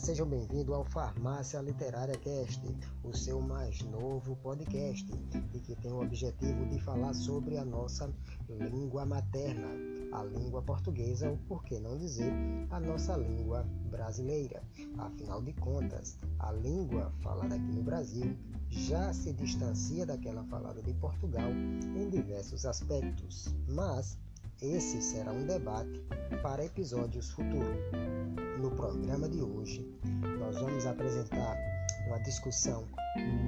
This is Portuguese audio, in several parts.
Sejam bem-vindos ao Farmácia Literária Cast, o seu mais novo podcast e que tem o objetivo de falar sobre a nossa língua materna, a língua portuguesa, ou por que não dizer, a nossa língua brasileira. Afinal de contas, a língua falada aqui no Brasil já se distancia daquela falada de Portugal em diversos aspectos, mas esse será um debate para episódios futuros. No programa de hoje, nós vamos apresentar uma discussão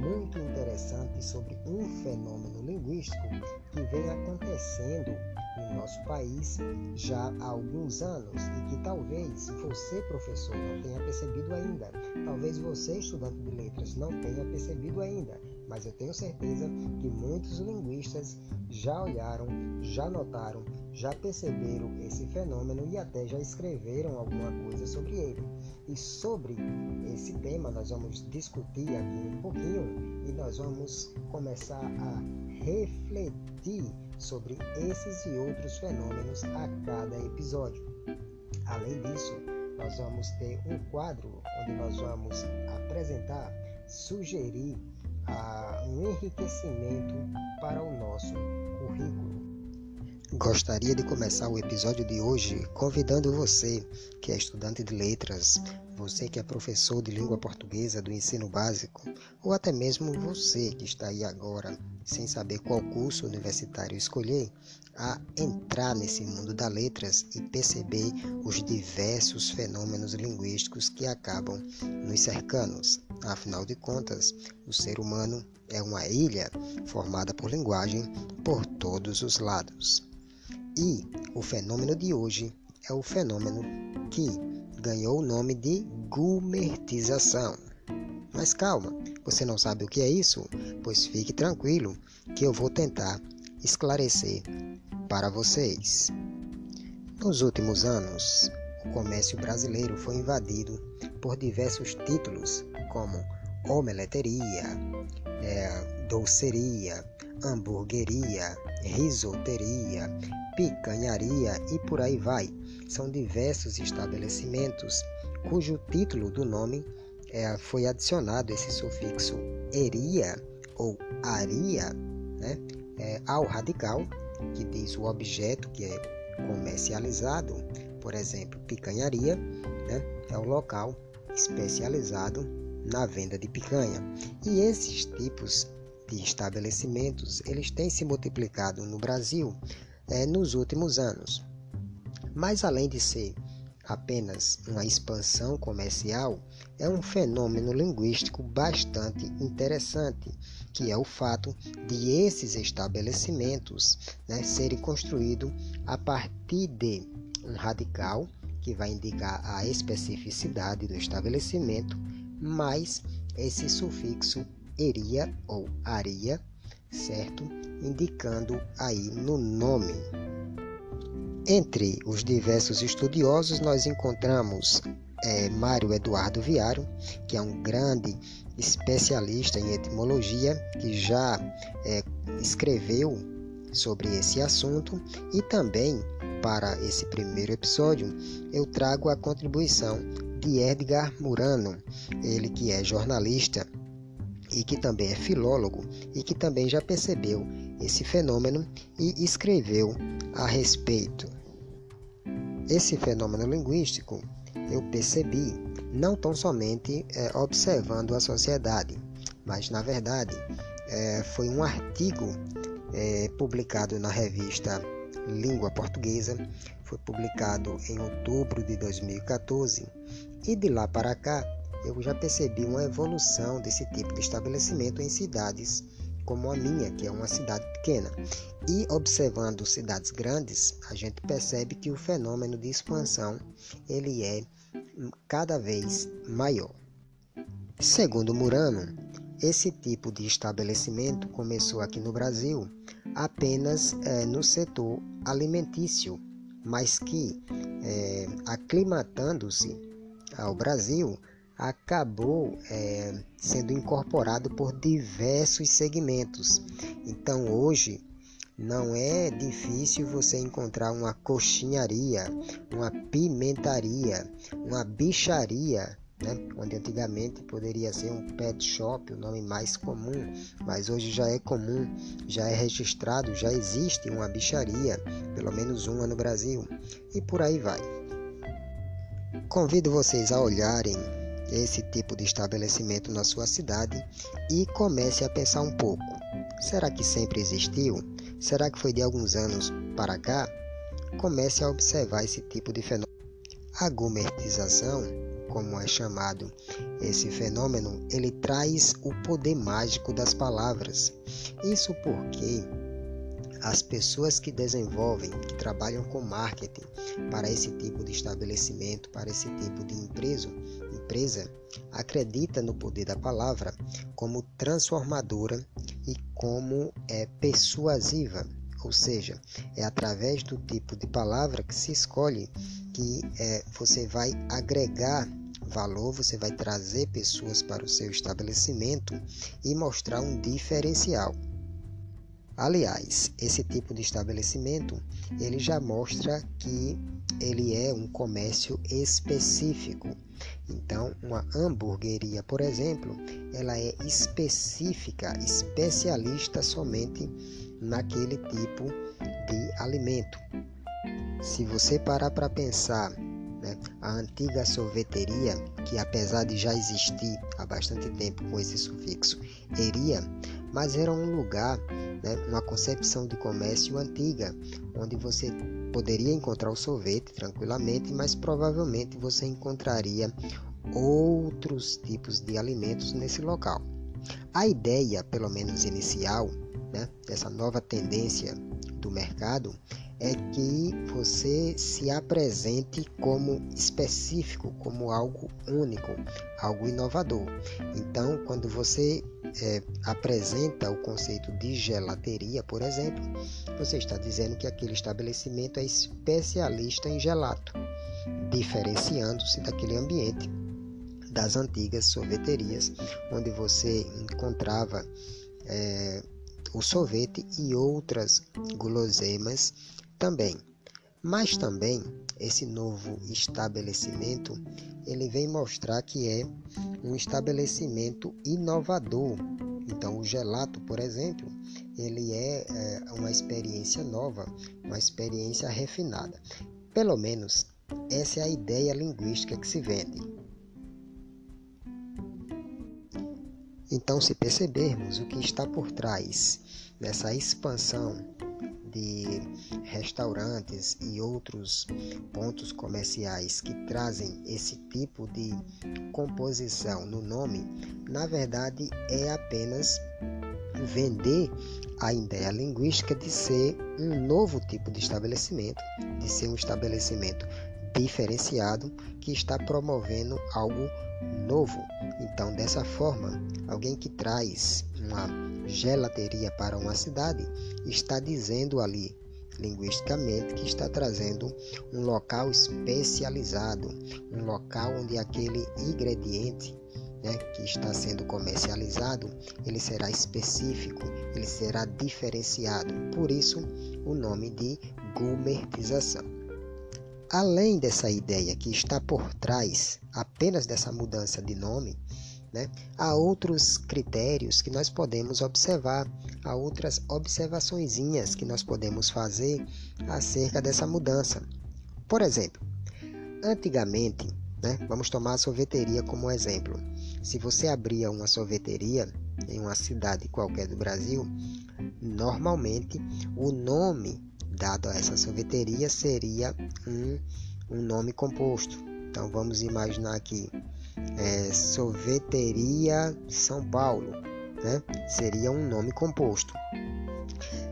muito interessante sobre um fenômeno linguístico que vem acontecendo no nosso país já há alguns anos e que talvez você, professor, não tenha percebido ainda. Talvez você, estudante de letras, não tenha percebido ainda, mas eu tenho certeza que muitos linguistas já olharam, já notaram, já perceberam esse fenômeno e até já escreveram alguma coisa sobre ele. E sobre esse tema nós vamos discutir aqui um pouquinho e nós vamos começar a refletir sobre esses e outros fenômenos a cada episódio. Além disso, nós vamos ter um quadro onde nós vamos apresentar, sugerir uh, um enriquecimento para o nosso currículo. Gostaria de começar o episódio de hoje convidando você, que é estudante de letras, você que é professor de língua portuguesa do ensino básico, ou até mesmo você que está aí agora sem saber qual curso universitário escolher, a entrar nesse mundo das letras e perceber os diversos fenômenos linguísticos que acabam nos cercando. Afinal de contas, o ser humano é uma ilha formada por linguagem por todos os lados. E o fenômeno de hoje é o fenômeno que ganhou o nome de gumertização. Mas calma, você não sabe o que é isso? Pois fique tranquilo que eu vou tentar esclarecer para vocês. Nos últimos anos, o comércio brasileiro foi invadido por diversos títulos como omeleteria, é, doceria, hamburgueria, risoteria, picanharia e por aí vai. São diversos estabelecimentos cujo título do nome é, foi adicionado esse sufixo eria ou aria né, é, ao radical, que diz o objeto que é comercializado, por exemplo, picanharia, né, é o local especializado na venda de picanha. E esses tipos de estabelecimentos eles têm se multiplicado no Brasil é, nos últimos anos. Mas além de ser apenas uma expansão comercial, é um fenômeno linguístico bastante interessante, que é o fato de esses estabelecimentos né, serem construídos a partir de um radical, que vai indicar a especificidade do estabelecimento, mais esse sufixo eria ou aria, certo? Indicando aí no nome. Entre os diversos estudiosos, nós encontramos é, Mário Eduardo Viário, que é um grande especialista em etimologia, que já é, escreveu sobre esse assunto, e também para esse primeiro episódio eu trago a contribuição de Edgar Murano, ele que é jornalista e que também é filólogo e que também já percebeu esse fenômeno e escreveu a respeito. Esse fenômeno linguístico eu percebi não tão somente é, observando a sociedade, mas na verdade é, foi um artigo é, publicado na revista Língua Portuguesa, foi publicado em outubro de 2014 e de lá para cá eu já percebi uma evolução desse tipo de estabelecimento em cidades como a minha, que é uma cidade pequena. E observando cidades grandes, a gente percebe que o fenômeno de expansão ele é cada vez maior. Segundo Murano, esse tipo de estabelecimento começou aqui no Brasil apenas é, no setor alimentício, mas que, é, aclimatando-se ao Brasil, acabou é, sendo incorporado por diversos segmentos. Então hoje não é difícil você encontrar uma coxinharia, uma pimentaria, uma bicharia né? onde antigamente poderia ser um pet shop, o nome mais comum, mas hoje já é comum, já é registrado, já existe uma bicharia, pelo menos uma no Brasil, e por aí vai. Convido vocês a olharem esse tipo de estabelecimento na sua cidade e comece a pensar um pouco. Será que sempre existiu? Será que foi de alguns anos para cá? Comece a observar esse tipo de fenômeno. A gourmetização como é chamado esse fenômeno, ele traz o poder mágico das palavras. Isso porque as pessoas que desenvolvem, que trabalham com marketing para esse tipo de estabelecimento, para esse tipo de empresa, empresa acredita no poder da palavra como transformadora e como é persuasiva, ou seja, é através do tipo de palavra que se escolhe que é, você vai agregar valor, você vai trazer pessoas para o seu estabelecimento e mostrar um diferencial. Aliás, esse tipo de estabelecimento, ele já mostra que ele é um comércio específico. Então, uma hamburgueria, por exemplo, ela é específica, especialista somente naquele tipo de alimento. Se você parar para pensar né? A antiga sorveteria, que apesar de já existir há bastante tempo com esse sufixo eria, mas era um lugar, né, uma concepção de comércio antiga, onde você poderia encontrar o sorvete tranquilamente, mas provavelmente você encontraria outros tipos de alimentos nesse local. A ideia, pelo menos inicial, né, dessa nova tendência do mercado é que você se apresente como específico, como algo único, algo inovador. Então, quando você é, apresenta o conceito de gelateria, por exemplo, você está dizendo que aquele estabelecimento é especialista em gelato, diferenciando-se daquele ambiente das antigas sorveterias, onde você encontrava é, o sorvete e outras guloseimas também. Mas também esse novo estabelecimento ele vem mostrar que é um estabelecimento inovador. Então o gelato, por exemplo, ele é, é uma experiência nova, uma experiência refinada. Pelo menos essa é a ideia linguística que se vende. Então, se percebermos o que está por trás dessa expansão de restaurantes e outros pontos comerciais que trazem esse tipo de composição no nome, na verdade é apenas vender a ideia linguística de ser um novo tipo de estabelecimento, de ser um estabelecimento diferenciado que está promovendo algo novo. Então, dessa forma, alguém que traz uma gelateria para uma cidade está dizendo ali linguisticamente que está trazendo um local especializado, um local onde aquele ingrediente né, que está sendo comercializado, ele será específico, ele será diferenciado. Por isso, o nome de gourmetização. Além dessa ideia que está por trás apenas dessa mudança de nome, né? Há outros critérios que nós podemos observar, há outras observaçõezinhas que nós podemos fazer acerca dessa mudança. Por exemplo, antigamente, né, vamos tomar a sorveteria como exemplo. Se você abria uma sorveteria em uma cidade qualquer do Brasil, normalmente o nome dado a essa sorveteria seria um, um nome composto. Então vamos imaginar aqui é, São Paulo, né? seria um nome composto.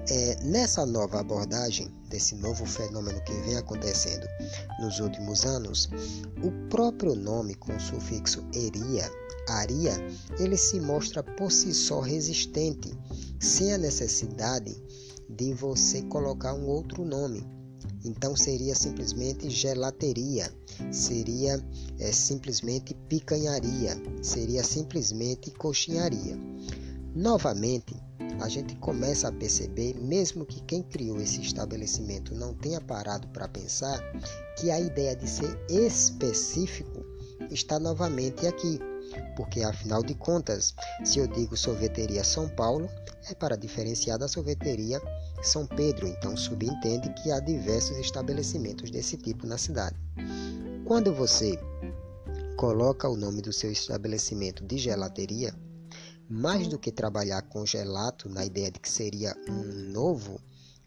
É, nessa nova abordagem desse novo fenômeno que vem acontecendo nos últimos anos, o próprio nome com sufixo eria, aria, ele se mostra por si só resistente, sem a necessidade de você colocar um outro nome. Então seria simplesmente gelateria, seria é, simplesmente picanharia, seria simplesmente coxinharia. Novamente, a gente começa a perceber, mesmo que quem criou esse estabelecimento não tenha parado para pensar, que a ideia de ser específico está novamente aqui, porque afinal de contas, se eu digo sorveteria São Paulo, é para diferenciar da sorveteria São Pedro, então subentende que há diversos estabelecimentos desse tipo na cidade. Quando você coloca o nome do seu estabelecimento de gelateria, mais do que trabalhar com gelato na ideia de que seria um novo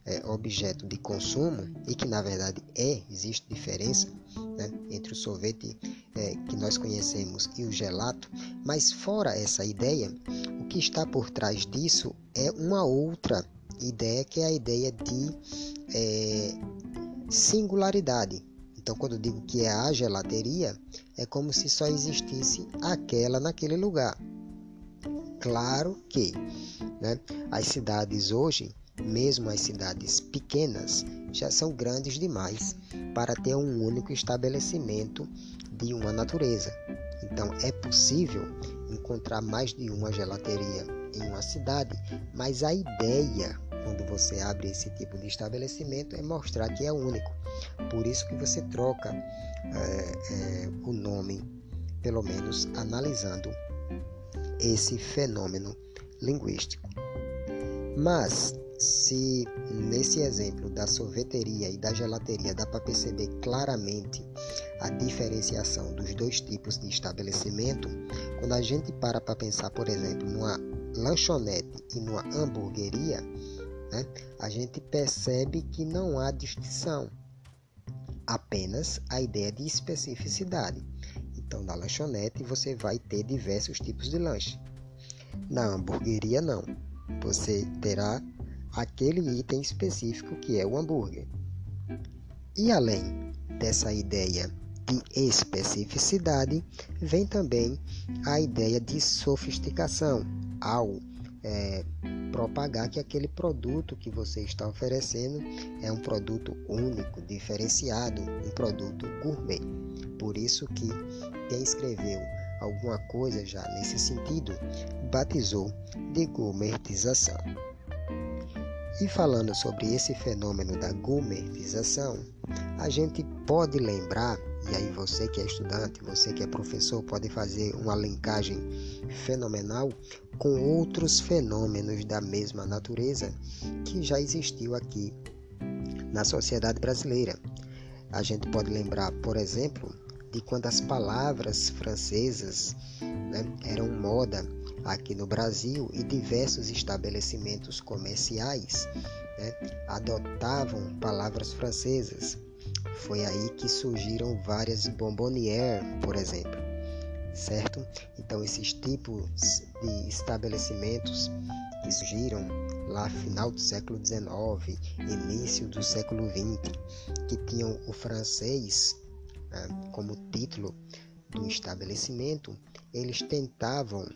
é, objeto de consumo e que na verdade é, existe diferença né, entre o sorvete é, que nós conhecemos e o gelato, mas fora essa ideia, o que está por trás disso é uma outra ideia que é a ideia de é, singularidade. Então, quando eu digo que é a gelateria, é como se só existisse aquela naquele lugar. Claro que né, as cidades hoje mesmo as cidades pequenas já são grandes demais para ter um único estabelecimento de uma natureza. Então é possível encontrar mais de uma gelateria em uma cidade, mas a ideia quando você abre esse tipo de estabelecimento é mostrar que é único. Por isso que você troca é, é, o nome, pelo menos analisando esse fenômeno linguístico. Mas se nesse exemplo da sorveteria e da gelateria dá para perceber claramente a diferenciação dos dois tipos de estabelecimento, quando a gente para para pensar, por exemplo, numa lanchonete e numa hamburgueria, né, a gente percebe que não há distinção, apenas a ideia de especificidade. Então, na lanchonete você vai ter diversos tipos de lanche. Na hamburgueria, não. Você terá aquele item específico que é o hambúrguer. E além dessa ideia de especificidade, vem também a ideia de sofisticação ao é, propagar que aquele produto que você está oferecendo é um produto único, diferenciado, um produto gourmet. Por isso que quem escreveu alguma coisa já nesse sentido batizou de gourmetização. E falando sobre esse fenômeno da gourmetização, a gente pode lembrar, e aí você que é estudante, você que é professor, pode fazer uma linkagem fenomenal com outros fenômenos da mesma natureza que já existiu aqui na sociedade brasileira. A gente pode lembrar, por exemplo, de quando as palavras francesas né, eram moda aqui no Brasil e diversos estabelecimentos comerciais né, adotavam palavras francesas. Foi aí que surgiram várias bombonières, por exemplo, certo? Então esses tipos de estabelecimentos que surgiram lá final do século XIX, início do século XX, que tinham o francês né, como título do estabelecimento, eles tentavam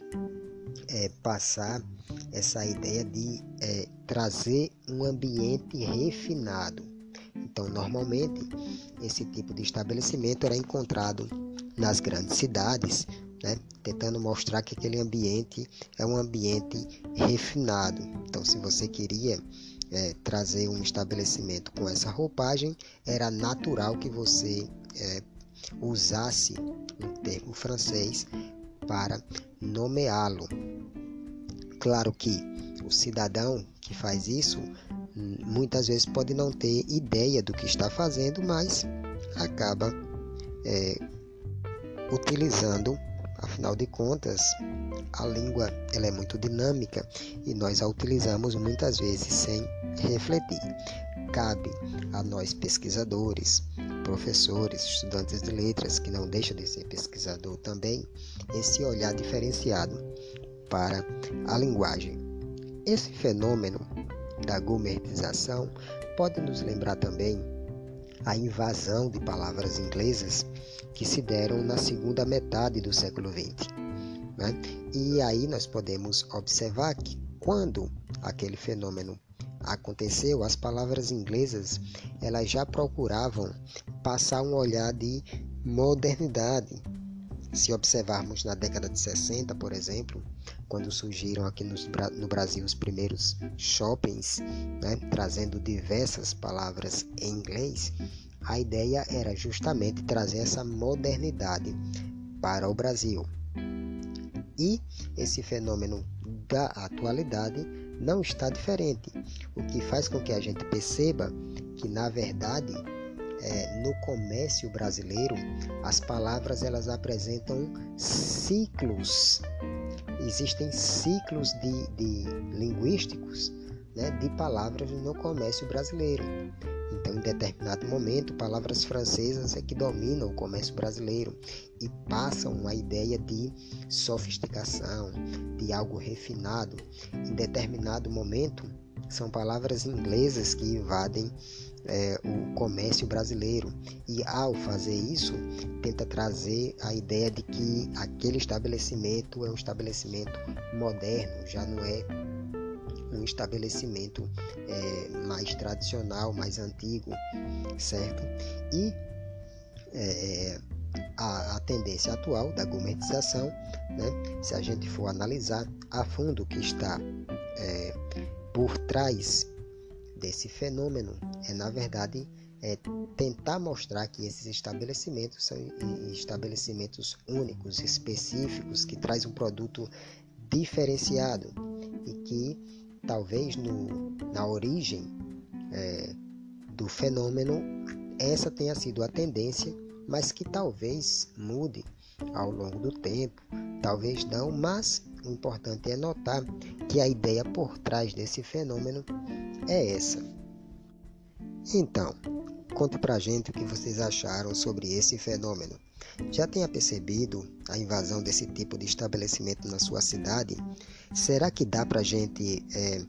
é, passar essa ideia de é, trazer um ambiente refinado. Então, normalmente, esse tipo de estabelecimento era encontrado nas grandes cidades, né, tentando mostrar que aquele ambiente é um ambiente refinado. Então, se você queria é, trazer um estabelecimento com essa roupagem, era natural que você é, usasse um termo francês para nomeá-lo. Claro que o cidadão que faz isso muitas vezes pode não ter ideia do que está fazendo, mas acaba é, utilizando, afinal de contas, a língua ela é muito dinâmica e nós a utilizamos muitas vezes sem refletir. Cabe a nós pesquisadores, professores, estudantes de letras, que não deixam de ser pesquisador também, esse olhar diferenciado para a linguagem. Esse fenômeno da gourmetização pode nos lembrar também a invasão de palavras inglesas que se deram na segunda metade do século XX. Né? E aí nós podemos observar que quando aquele fenômeno aconteceu, as palavras inglesas elas já procuravam passar um olhar de modernidade. Se observarmos na década de 60, por exemplo, quando surgiram aqui no Brasil os primeiros shoppings, né, trazendo diversas palavras em inglês, a ideia era justamente trazer essa modernidade para o Brasil. E esse fenômeno da atualidade não está diferente, o que faz com que a gente perceba que, na verdade, é, no comércio brasileiro, as palavras elas apresentam ciclos. Existem ciclos de, de linguísticos né, de palavras no comércio brasileiro. Então, em determinado momento, palavras francesas é que dominam o comércio brasileiro e passam a ideia de sofisticação, de algo refinado. Em determinado momento, são palavras inglesas que invadem é, o comércio brasileiro e ao fazer isso tenta trazer a ideia de que aquele estabelecimento é um estabelecimento moderno, já não é um estabelecimento é, mais tradicional, mais antigo, certo? E é, a, a, tendência atual da gourmetização, né, se a gente for analisar a fundo o que está é, por trás desse fenômeno, é na verdade é tentar mostrar que esses estabelecimentos são estabelecimentos únicos, específicos, que traz um produto diferenciado e que talvez no, na origem é, do fenômeno essa tenha sido a tendência, mas que talvez mude ao longo do tempo, talvez não, mas o importante é notar que a ideia por trás desse fenômeno é essa. Então, conte pra gente o que vocês acharam sobre esse fenômeno. Já tenha percebido a invasão desse tipo de estabelecimento na sua cidade? Será que dá pra gente é,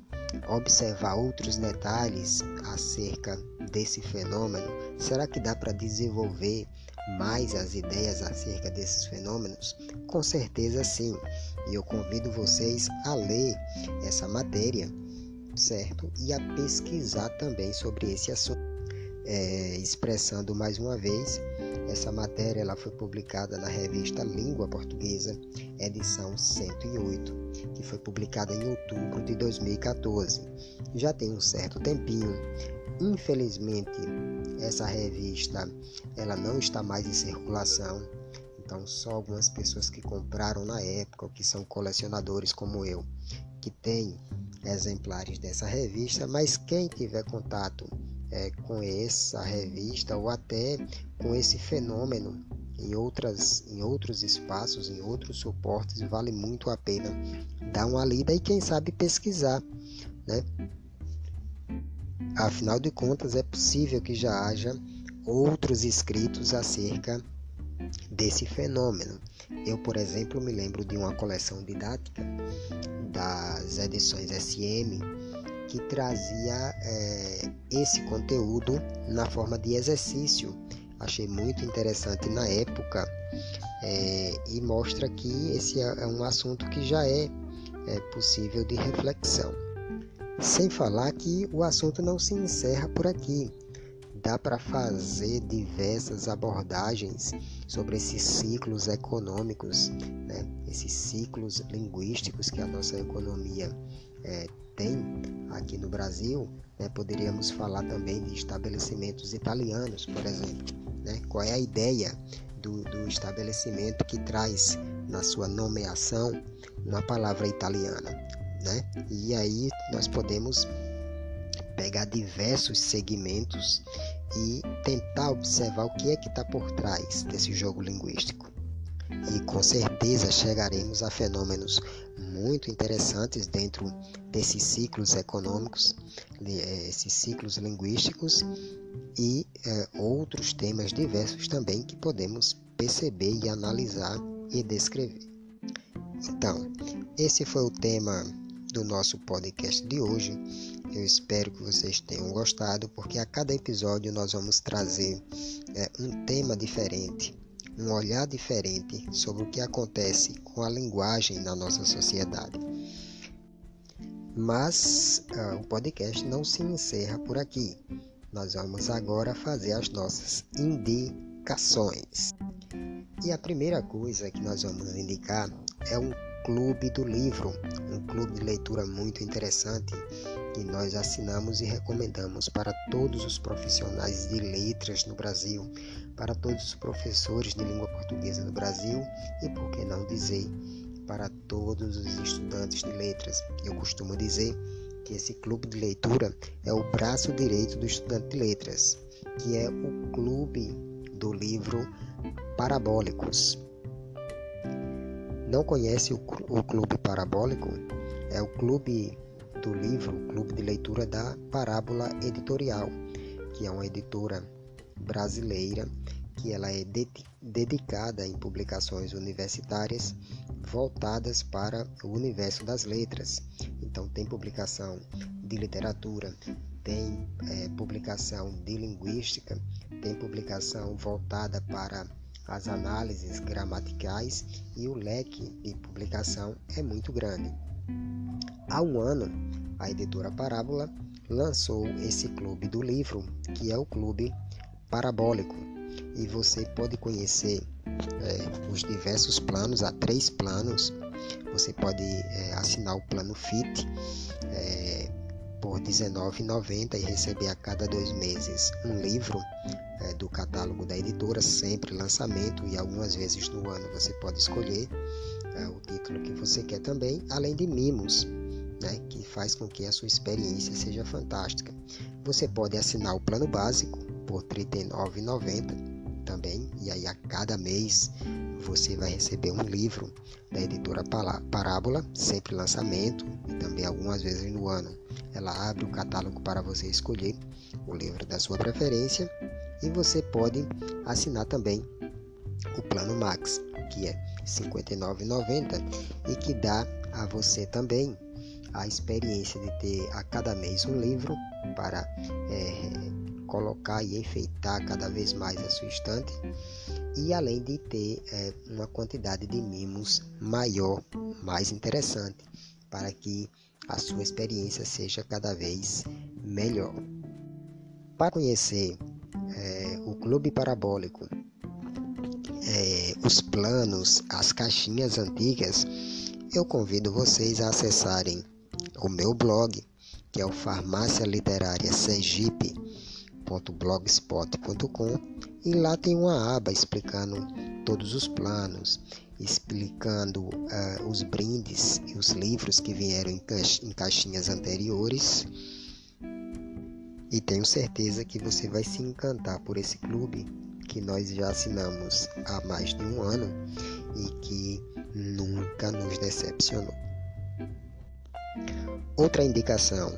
observar outros detalhes acerca desse fenômeno? Será que dá para desenvolver mais as ideias acerca desses fenômenos? Com certeza sim. E eu convido vocês a ler essa matéria certo? E a pesquisar também sobre esse assunto. É, expressando mais uma vez, essa matéria ela foi publicada na revista Língua Portuguesa, edição 108, que foi publicada em outubro de 2014. Já tem um certo tempinho. Infelizmente, essa revista ela não está mais em circulação. Então, só algumas pessoas que compraram na época, ou que são colecionadores como eu, que têm exemplares dessa revista, mas quem tiver contato é, com essa revista ou até com esse fenômeno em, outras, em outros espaços, em outros suportes, vale muito a pena dar uma lida e quem sabe pesquisar, né? Afinal de contas, é possível que já haja outros escritos acerca desse fenômeno. Eu, por exemplo, me lembro de uma coleção didática das edições SM que trazia é, esse conteúdo na forma de exercício. Achei muito interessante na época é, e mostra que esse é, é um assunto que já é, é possível de reflexão. Sem falar que o assunto não se encerra por aqui dá para fazer diversas abordagens sobre esses ciclos econômicos, né? esses ciclos linguísticos que a nossa economia é, tem aqui no Brasil. Né? Poderíamos falar também de estabelecimentos italianos, por exemplo. Né? Qual é a ideia do, do estabelecimento que traz na sua nomeação uma palavra italiana? Né? E aí nós podemos pegar diversos segmentos e tentar observar o que é que está por trás desse jogo linguístico. E com certeza chegaremos a fenômenos muito interessantes dentro desses ciclos econômicos, eh, esses ciclos linguísticos e é, outros temas diversos também que podemos perceber e analisar e descrever. Então, esse foi o tema do nosso podcast de hoje. Eu espero que vocês tenham gostado, porque a cada episódio nós vamos trazer é, um tema diferente, um olhar diferente sobre o que acontece com a linguagem na nossa sociedade. Mas uh, o podcast não se encerra por aqui. Nós vamos agora fazer as nossas indicações. E a primeira coisa que nós vamos indicar é um clube do livro, um clube de leitura muito interessante que nós assinamos e recomendamos para todos os profissionais de letras no Brasil, para todos os professores de língua portuguesa no Brasil e, por que não dizer, para todos os estudantes de letras. Eu costumo dizer que esse clube de leitura é o braço direito do estudante de letras, que é o clube do livro Parabólicos. Não conhece o, o Clube Parabólico? É o clube do livro, o clube de leitura da Parábola Editorial, que é uma editora brasileira que ela é de dedicada em publicações universitárias voltadas para o universo das letras. Então tem publicação de literatura, tem é, publicação de linguística, tem publicação voltada para as análises gramaticais e o leque de publicação é muito grande. Há um ano, a editora Parábola lançou esse clube do livro, que é o Clube Parabólico, e você pode conhecer é, os diversos planos, há três planos. Você pode é, assinar o plano FIT é, por R$19,90 e receber a cada dois meses um livro é, do catálogo da editora, sempre lançamento, e algumas vezes no ano você pode escolher é, o título que você quer também, além de mimos. Né, que faz com que a sua experiência seja fantástica. Você pode assinar o plano básico por R$ 39,90 também, e aí a cada mês você vai receber um livro da editora Parábola, sempre lançamento, e também algumas vezes no ano. Ela abre o catálogo para você escolher o livro da sua preferência e você pode assinar também o plano Max, que é R$ 59,90 e que dá a você também a experiência de ter a cada mês um livro para é, colocar e enfeitar cada vez mais a sua estante e além de ter é, uma quantidade de mimos maior, mais interessante, para que a sua experiência seja cada vez melhor. Para conhecer é, o Clube Parabólico, é, os planos, as caixinhas antigas, eu convido vocês a acessarem o meu blog, que é o Farmácia Literária Sergipe www.blogspot.com e lá tem uma aba explicando todos os planos, explicando uh, os brindes e os livros que vieram em, caix em caixinhas anteriores. E tenho certeza que você vai se encantar por esse clube que nós já assinamos há mais de um ano e que nunca nos decepcionou. Outra indicação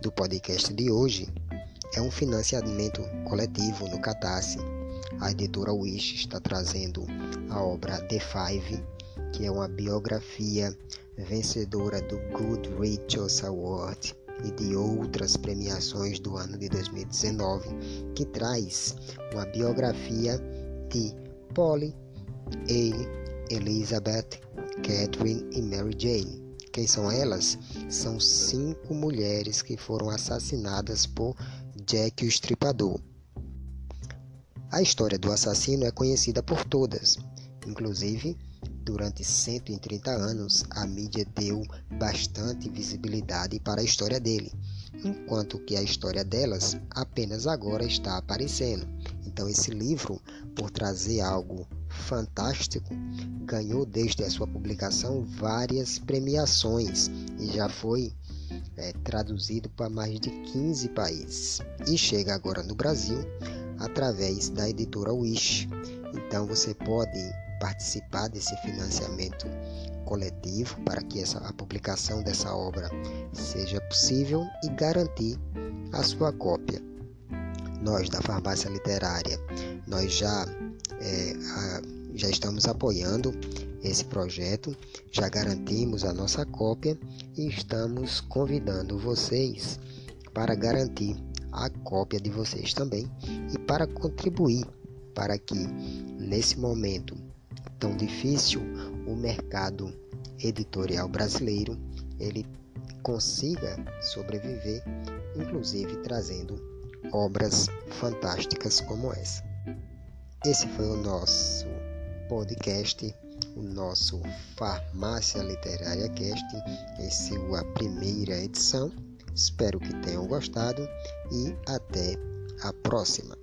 do podcast de hoje é um financiamento coletivo no Catarse. A editora Wish está trazendo a obra The Five, que é uma biografia vencedora do Goodreads Award e de outras premiações do ano de 2019, que traz uma biografia de Polly, Ailey, Elizabeth, Catherine e Mary Jane. Quem são elas? São cinco mulheres que foram assassinadas por Jack o Estripador. A história do assassino é conhecida por todas, inclusive durante 130 anos a mídia deu bastante visibilidade para a história dele, enquanto que a história delas apenas agora está aparecendo. Então, esse livro, por trazer algo fantástico, ganhou desde a sua publicação várias premiações e já foi é, traduzido para mais de 15 países e chega agora no Brasil através da editora Wish. Então você pode participar desse financiamento coletivo para que essa, a publicação dessa obra seja possível e garantir a sua cópia. Nós da Farmácia Literária, nós já, é, a, já estamos apoiando esse projeto, já garantimos a nossa cópia e estamos convidando vocês para garantir a cópia de vocês também e para contribuir para que nesse momento tão difícil o mercado editorial brasileiro ele consiga sobreviver, inclusive trazendo obras fantásticas como essa. Esse foi o nosso podcast o nosso Farmácia Literária Cast em sua primeira edição. Espero que tenham gostado e até a próxima.